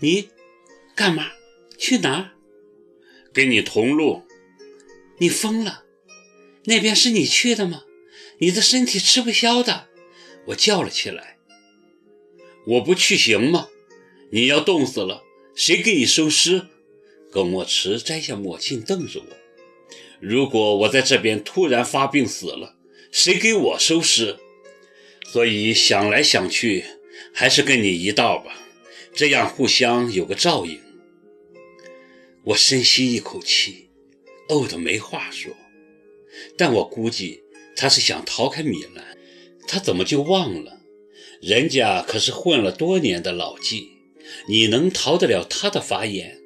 你干嘛？去哪儿？跟你同路。你疯了？那边是你去的吗？你的身体吃不消的。我叫了起来。我不去行吗？你要冻死了，谁给你收尸？耿墨池摘下墨镜，瞪着我。如果我在这边突然发病死了，谁给我收尸？所以想来想去，还是跟你一道吧，这样互相有个照应。我深吸一口气，呕得没话说。但我估计他是想逃开米兰，他怎么就忘了？人家可是混了多年的老纪，你能逃得了他的法眼？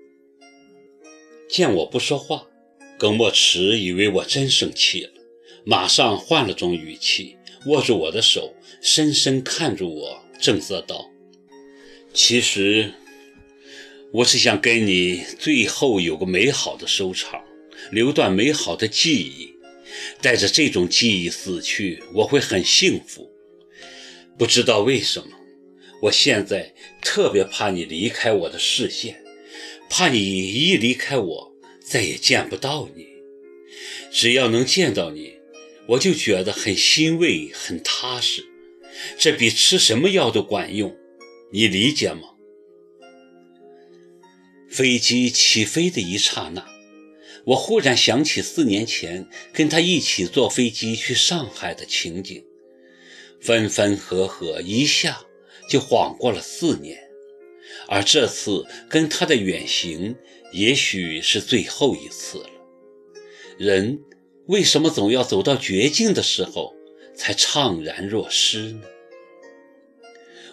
见我不说话。耿墨池以为我真生气了，马上换了种语气，握住我的手，深深看着我，正色道：“其实我是想跟你最后有个美好的收场，留段美好的记忆。带着这种记忆死去，我会很幸福。不知道为什么，我现在特别怕你离开我的视线，怕你一离开我。”再也见不到你，只要能见到你，我就觉得很欣慰，很踏实。这比吃什么药都管用，你理解吗？飞机起飞的一刹那，我忽然想起四年前跟他一起坐飞机去上海的情景，分分合合，一下就晃过了四年。而这次跟他的远行。也许是最后一次了。人为什么总要走到绝境的时候才怅然若失呢？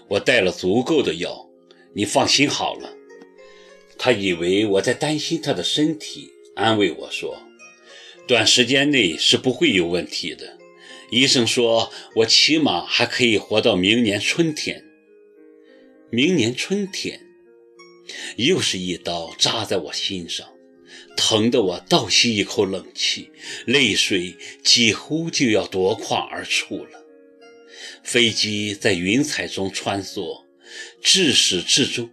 我带了足够的药，你放心好了。他以为我在担心他的身体，安慰我说：“短时间内是不会有问题的。医生说我起码还可以活到明年春天。明年春天。”又是一刀扎在我心上，疼得我倒吸一口冷气，泪水几乎就要夺眶而出了。飞机在云彩中穿梭，至始至终，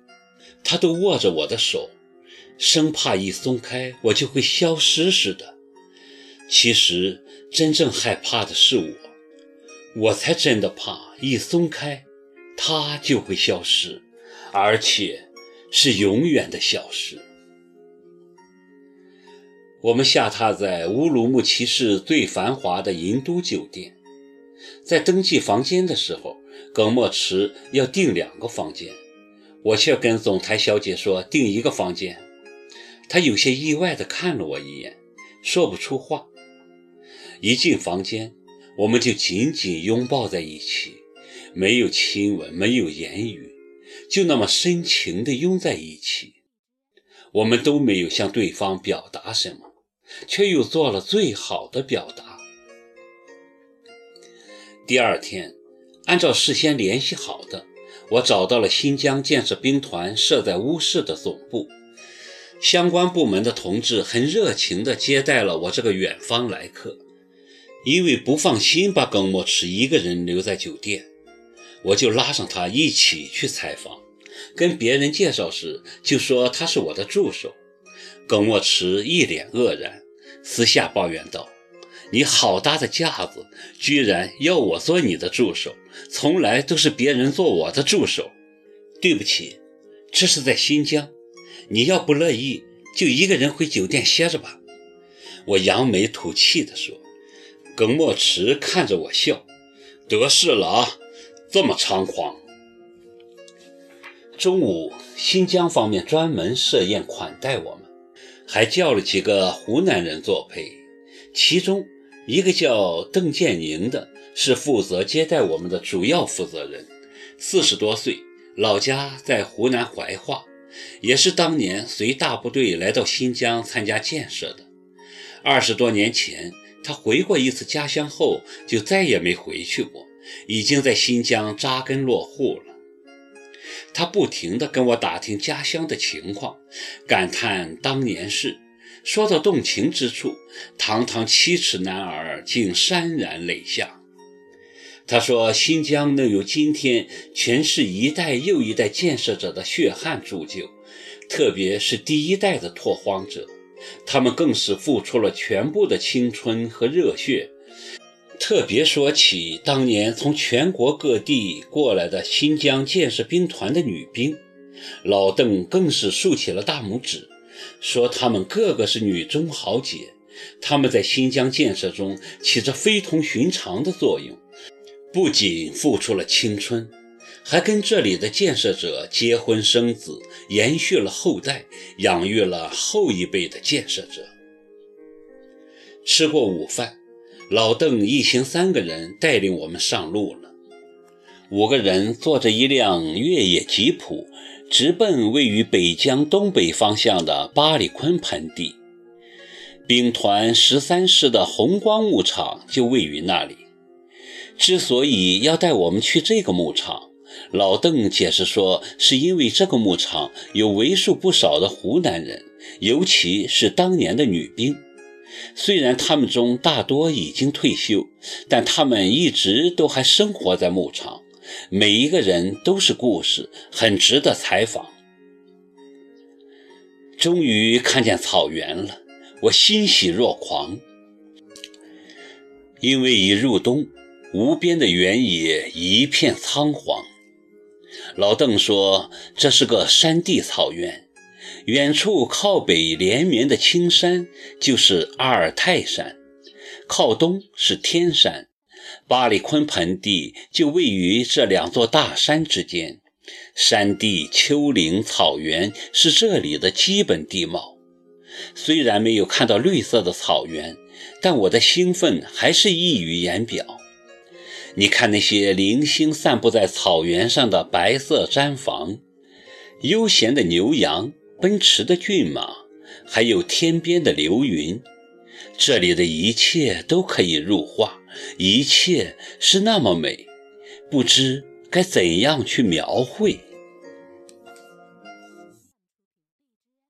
他都握着我的手，生怕一松开我就会消失似的。其实真正害怕的是我，我才真的怕一松开，他就会消失，而且。是永远的消失。我们下榻在乌鲁木齐市最繁华的银都酒店，在登记房间的时候，耿墨池要订两个房间，我却跟总裁小姐说订一个房间。她有些意外地看了我一眼，说不出话。一进房间，我们就紧紧拥抱在一起，没有亲吻，没有言语。就那么深情地拥在一起，我们都没有向对方表达什么，却又做了最好的表达。第二天，按照事先联系好的，我找到了新疆建设兵团设在乌市的总部，相关部门的同志很热情地接待了我这个远方来客。因为不放心把耿墨池一个人留在酒店。我就拉上他一起去采访，跟别人介绍时就说他是我的助手。耿墨池一脸愕然，私下抱怨道：“你好大的架子，居然要我做你的助手，从来都是别人做我的助手。”对不起，这是在新疆，你要不乐意就一个人回酒店歇着吧。我扬眉吐气地说。耿墨池看着我笑：“得势了啊！”这么猖狂！中午，新疆方面专门设宴款待我们，还叫了几个湖南人作陪。其中一个叫邓建宁的，是负责接待我们的主要负责人，四十多岁，老家在湖南怀化，也是当年随大部队来到新疆参加建设的。二十多年前，他回过一次家乡后，就再也没回去过。已经在新疆扎根落户了。他不停地跟我打听家乡的情况，感叹当年事。说到动情之处，堂堂七尺男儿竟潸然泪下。他说：“新疆能有今天，全是一代又一代建设者的血汗铸就，特别是第一代的拓荒者，他们更是付出了全部的青春和热血。特别说起当年从全国各地过来的新疆建设兵团的女兵，老邓更是竖起了大拇指，说她们个个是女中豪杰，她们在新疆建设中起着非同寻常的作用。”不仅付出了青春，还跟这里的建设者结婚生子，延续了后代，养育了后一辈的建设者。吃过午饭，老邓一行三个人带领我们上路了。五个人坐着一辆越野吉普，直奔位于北疆东北方向的巴里坤盆地。兵团十三师的红光牧场就位于那里。之所以要带我们去这个牧场，老邓解释说，是因为这个牧场有为数不少的湖南人，尤其是当年的女兵。虽然他们中大多已经退休，但他们一直都还生活在牧场，每一个人都是故事，很值得采访。终于看见草原了，我欣喜若狂，因为已入冬。无边的原野一片苍黄。老邓说：“这是个山地草原，远处靠北连绵的青山就是阿尔泰山，靠东是天山。巴里坤盆地就位于这两座大山之间，山地、丘陵、草原是这里的基本地貌。虽然没有看到绿色的草原，但我的兴奋还是溢于言表。”你看那些零星散布在草原上的白色毡房，悠闲的牛羊，奔驰的骏马，还有天边的流云，这里的一切都可以入画，一切是那么美，不知该怎样去描绘。